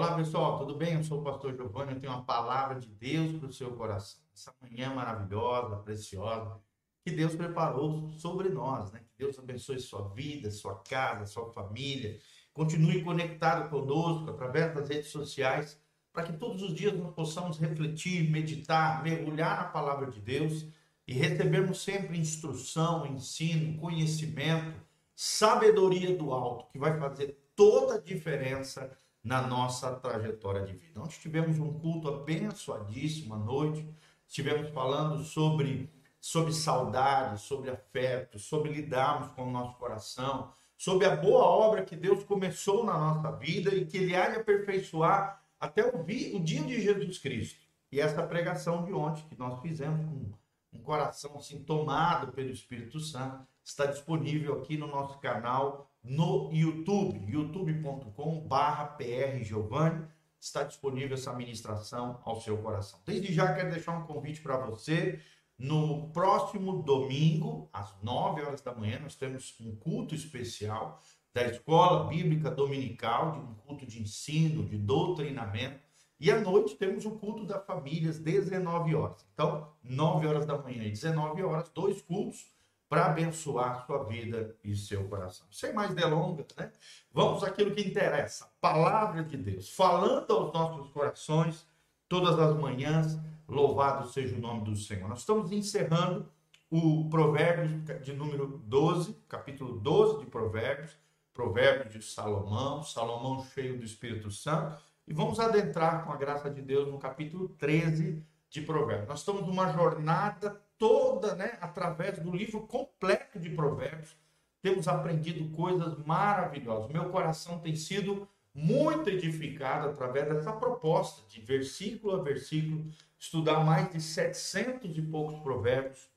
Olá pessoal, tudo bem? Eu sou o pastor Giovanni, eu tenho uma palavra de Deus para o seu coração. Essa manhã maravilhosa, preciosa, que Deus preparou sobre nós, né? Que Deus abençoe sua vida, sua casa, sua família. Continue conectado conosco através das redes sociais, para que todos os dias nós possamos refletir, meditar, mergulhar na palavra de Deus e recebermos sempre instrução, ensino, conhecimento, sabedoria do alto, que vai fazer toda a diferença na nossa trajetória de vida. Nós tivemos um culto abençoadíssimo à noite, estivemos falando sobre, sobre saudade, sobre afeto, sobre lidarmos com o nosso coração, sobre a boa obra que Deus começou na nossa vida e que Ele há de aperfeiçoar até o, o dia de Jesus Cristo. E essa pregação de ontem que nós fizemos com um coração assim tomado pelo Espírito Santo está disponível aqui no nosso canal no YouTube, youtube.com/pr Giovanni. Está disponível essa ministração ao seu coração. Desde já quero deixar um convite para você. No próximo domingo, às 9 horas da manhã, nós temos um culto especial da Escola Bíblica Dominical, de um culto de ensino, de doutrinamento. E à noite temos o culto da família, às 19 horas. Então, 9 horas da manhã e 19 horas, dois cultos para abençoar sua vida e seu coração. Sem mais delongas, né? Vamos àquilo que interessa. Palavra de Deus, falando aos nossos corações todas as manhãs. Louvado seja o nome do Senhor. Nós estamos encerrando o Provérbios de número 12, capítulo 12 de Provérbios, Provérbios de Salomão, Salomão cheio do Espírito Santo, e vamos adentrar com a graça de Deus no capítulo 13 de Provérbios. Nós estamos numa jornada toda, né, através do livro completo de Provérbios, temos aprendido coisas maravilhosas. Meu coração tem sido muito edificado através dessa proposta de versículo a versículo, estudar mais de 700 e poucos provérbios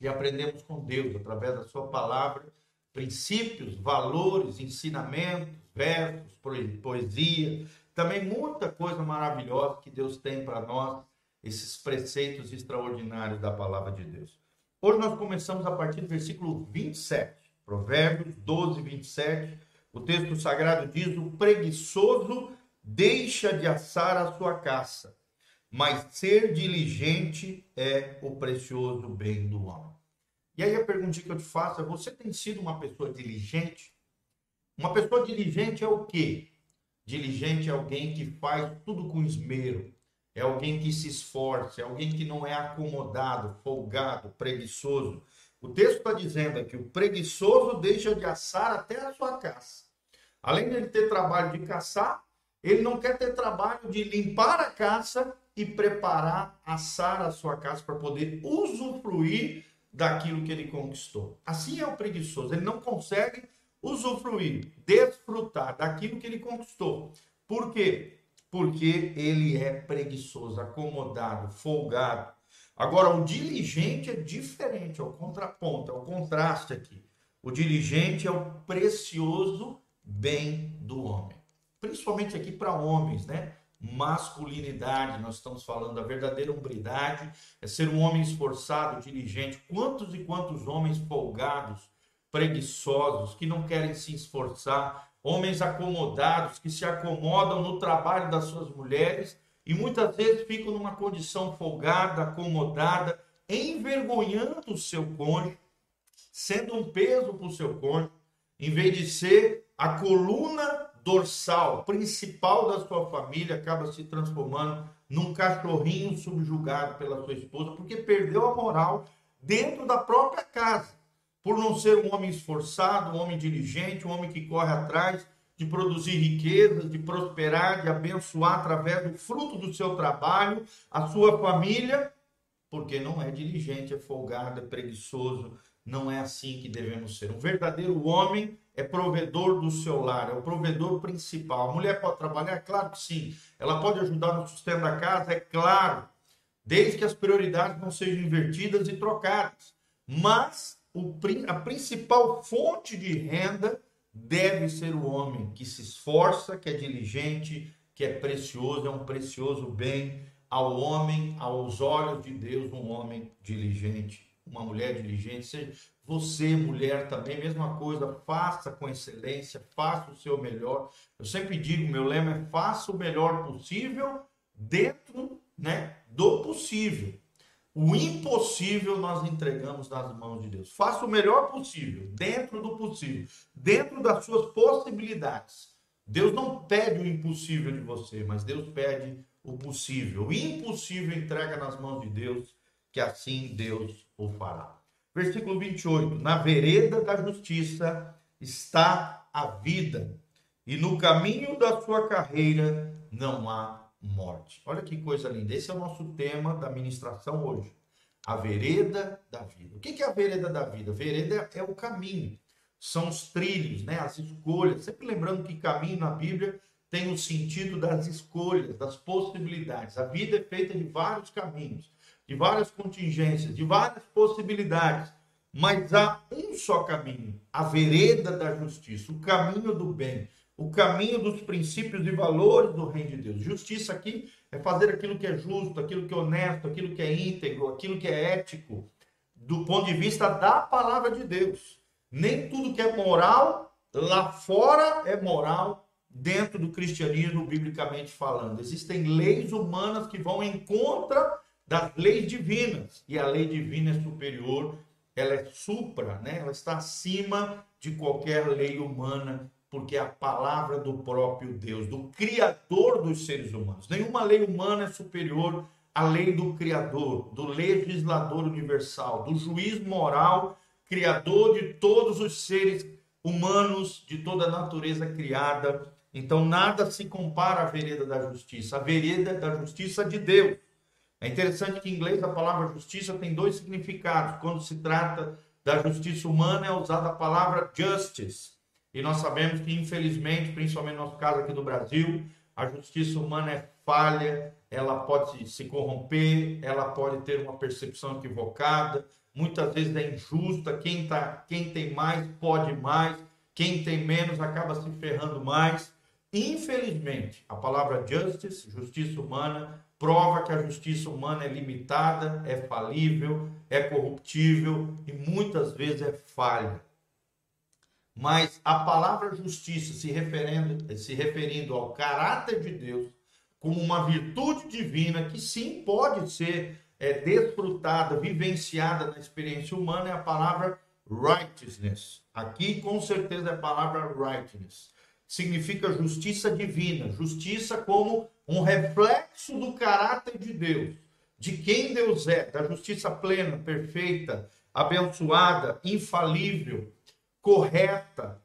e aprendemos com Deus através da sua palavra, princípios, valores, ensinamentos, versos, poesia, também muita coisa maravilhosa que Deus tem para nós esses preceitos extraordinários da palavra de Deus. Hoje nós começamos a partir do versículo 27, Provérbios 12, 27. O texto sagrado diz: O preguiçoso deixa de assar a sua caça, mas ser diligente é o precioso bem do homem. E aí a pergunta que eu te faço é: você tem sido uma pessoa diligente? Uma pessoa diligente é o quê? Diligente é alguém que faz tudo com esmero, é alguém que se esforça, é alguém que não é acomodado, folgado, preguiçoso. O texto está dizendo que o preguiçoso deixa de assar até a sua caça. Além de ele ter trabalho de caçar, ele não quer ter trabalho de limpar a caça e preparar, assar a sua caça para poder usufruir daquilo que ele conquistou. Assim é o preguiçoso, ele não consegue usufruir, desfrutar daquilo que ele conquistou. Por quê? Porque ele é preguiçoso, acomodado, folgado. Agora, o diligente é diferente, é o contraponto, é o contraste aqui. O diligente é o precioso bem do homem. Principalmente aqui para homens, né? Masculinidade, nós estamos falando da verdadeira hombridade, é ser um homem esforçado, diligente. Quantos e quantos homens folgados, preguiçosos, que não querem se esforçar, homens acomodados que se acomodam no trabalho das suas mulheres e muitas vezes ficam numa condição folgada, acomodada, envergonhando o seu cônjuge, sendo um peso para o seu cônjuge, em vez de ser a coluna dorsal principal da sua família, acaba se transformando num cachorrinho subjugado pela sua esposa, porque perdeu a moral dentro da própria casa por não ser um homem esforçado, um homem diligente, um homem que corre atrás de produzir riquezas, de prosperar, de abençoar através do fruto do seu trabalho a sua família, porque não é diligente, é folgado, é preguiçoso. Não é assim que devemos ser. Um verdadeiro homem é provedor do seu lar, é o provedor principal. A mulher pode trabalhar? Claro que sim. Ela pode ajudar no sustento da casa? É claro. Desde que as prioridades não sejam invertidas e trocadas. Mas o, a principal fonte de renda deve ser o homem que se esforça, que é diligente, que é precioso, é um precioso bem ao homem, aos olhos de Deus, um homem diligente, uma mulher diligente. Seja, Você, mulher, também, mesma coisa, faça com excelência, faça o seu melhor. Eu sempre digo, meu lema é faça o melhor possível dentro né, do possível. O impossível nós entregamos nas mãos de Deus. Faça o melhor possível, dentro do possível, dentro das suas possibilidades. Deus não pede o impossível de você, mas Deus pede o possível. O impossível entrega nas mãos de Deus, que assim Deus o fará. Versículo 28. Na vereda da justiça está a vida, e no caminho da sua carreira não há morte. Olha que coisa linda. Esse é o nosso tema da ministração hoje. A vereda da vida. O que é a vereda da vida? Vereda é o caminho, são os trilhos, né? as escolhas. Sempre lembrando que caminho na Bíblia tem o sentido das escolhas, das possibilidades. A vida é feita de vários caminhos, de várias contingências, de várias possibilidades. Mas há um só caminho, a vereda da justiça, o caminho do bem o caminho dos princípios e valores do reino de Deus. Justiça aqui é fazer aquilo que é justo, aquilo que é honesto, aquilo que é íntegro, aquilo que é ético, do ponto de vista da palavra de Deus. Nem tudo que é moral lá fora é moral dentro do cristianismo, biblicamente falando. Existem leis humanas que vão em contra das leis divinas, e a lei divina é superior, ela é supra, né? ela está acima de qualquer lei humana porque é a palavra do próprio Deus, do Criador dos seres humanos. Nenhuma lei humana é superior à lei do Criador, do legislador universal, do juiz moral, criador de todos os seres humanos, de toda a natureza criada. Então, nada se compara à vereda da justiça, a vereda da justiça de Deus. É interessante que em inglês a palavra justiça tem dois significados. Quando se trata da justiça humana, é usada a palavra justice e nós sabemos que, infelizmente, principalmente no nosso caso aqui do Brasil, a justiça humana é falha, ela pode se corromper, ela pode ter uma percepção equivocada, muitas vezes é injusta. Quem, tá, quem tem mais pode mais, quem tem menos acaba se ferrando mais. Infelizmente, a palavra justice, justiça humana, prova que a justiça humana é limitada, é falível, é corruptível e muitas vezes é falha. Mas a palavra justiça, se referindo, se referindo ao caráter de Deus, como uma virtude divina que sim pode ser é, desfrutada, vivenciada na experiência humana, é a palavra righteousness. Aqui, com certeza, é a palavra righteousness. Significa justiça divina, justiça como um reflexo do caráter de Deus, de quem Deus é, da justiça plena, perfeita, abençoada, infalível correta.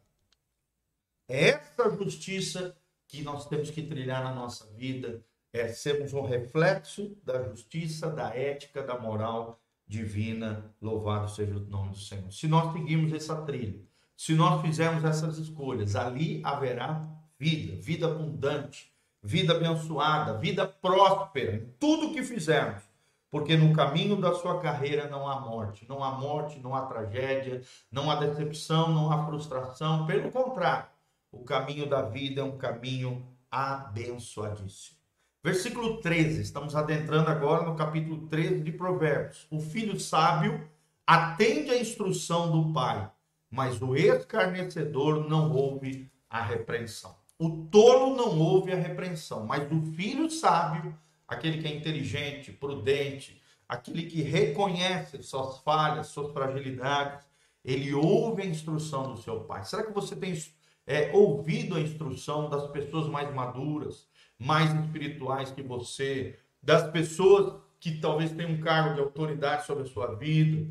É essa justiça que nós temos que trilhar na nossa vida, é sermos um reflexo da justiça, da ética, da moral divina. Louvado seja o nome do Senhor. Se nós seguirmos essa trilha, se nós fizermos essas escolhas, ali haverá vida, vida abundante, vida abençoada, vida próspera em tudo que fizermos porque no caminho da sua carreira não há morte, não há morte, não há tragédia, não há decepção, não há frustração, pelo contrário, o caminho da vida é um caminho abençoadíssimo. Versículo 13, estamos adentrando agora no capítulo 13 de Provérbios. O filho sábio atende à instrução do pai, mas o escarnecedor não ouve a repreensão. O tolo não ouve a repreensão, mas o filho sábio aquele que é inteligente, prudente, aquele que reconhece suas falhas, suas fragilidades, ele ouve a instrução do seu pai. Será que você tem é, ouvido a instrução das pessoas mais maduras, mais espirituais que você, das pessoas que talvez tenham um cargo de autoridade sobre a sua vida?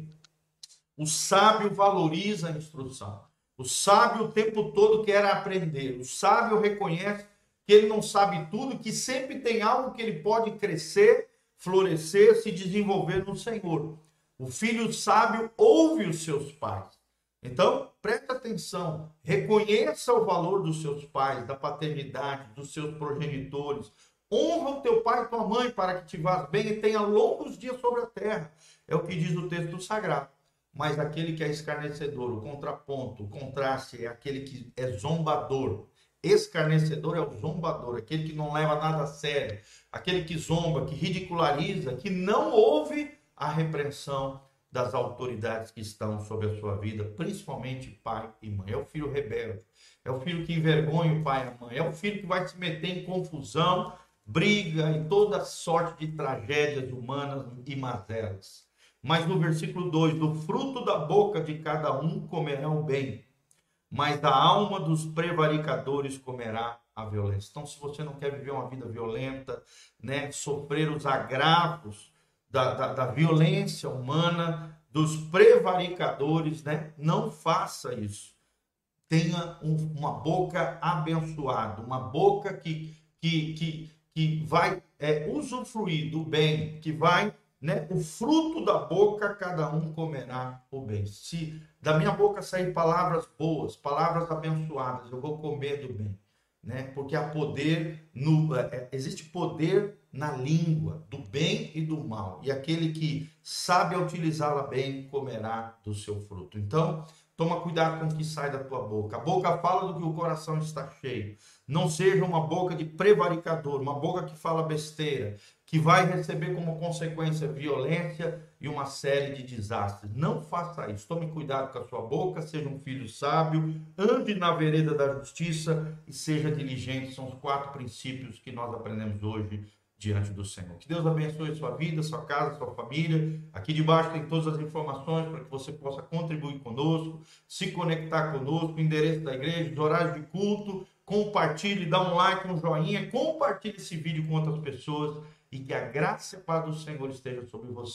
O sábio valoriza a instrução. O sábio o tempo todo quer aprender. O sábio reconhece que ele não sabe tudo, que sempre tem algo que ele pode crescer, florescer, se desenvolver no Senhor. O filho sábio ouve os seus pais. Então, preste atenção, reconheça o valor dos seus pais, da paternidade, dos seus progenitores. Honra o teu pai e tua mãe para que te vás bem e tenha longos dias sobre a terra. É o que diz o texto sagrado. Mas aquele que é escarnecedor, o contraponto, o contraste, é aquele que é zombador, Escarnecedor é o zombador, aquele que não leva nada a sério, aquele que zomba, que ridiculariza, que não ouve a repreensão das autoridades que estão sobre a sua vida, principalmente pai e mãe. É o filho rebelde, é o filho que envergonha o pai e a mãe, é o filho que vai se meter em confusão, briga e toda sorte de tragédias humanas e mazelas. Mas no versículo 2: Do fruto da boca de cada um comerão bem, mas da alma dos prevaricadores comerá a violência. Então, se você não quer viver uma vida violenta, né, sofrer os agravos da, da, da violência humana, dos prevaricadores, né, não faça isso. Tenha um, uma boca abençoada, uma boca que, que, que, que vai é, usufruir do bem, que vai né? O fruto da boca cada um comerá o bem. Se da minha boca sair palavras boas, palavras abençoadas, eu vou comer do bem né? Porque há poder no é, é, existe poder na língua do bem e do mal. E aquele que sabe utilizá-la bem comerá do seu fruto. Então, toma cuidado com o que sai da tua boca. A boca fala do que o coração está cheio. Não seja uma boca de prevaricador, uma boca que fala besteira, que vai receber como consequência violência e uma série de desastres. Não faça isso. Tome cuidado com a sua boca, seja um filho sábio, ande na vereda da justiça e seja diligente. São os quatro princípios que nós aprendemos hoje diante do Senhor. Que Deus abençoe sua vida, sua casa, sua família. Aqui debaixo tem todas as informações para que você possa contribuir conosco, se conectar conosco, endereço da igreja, os horários de culto. Compartilhe, dá um like, um joinha, compartilhe esse vídeo com outras pessoas e que a graça e a paz do Senhor esteja sobre você.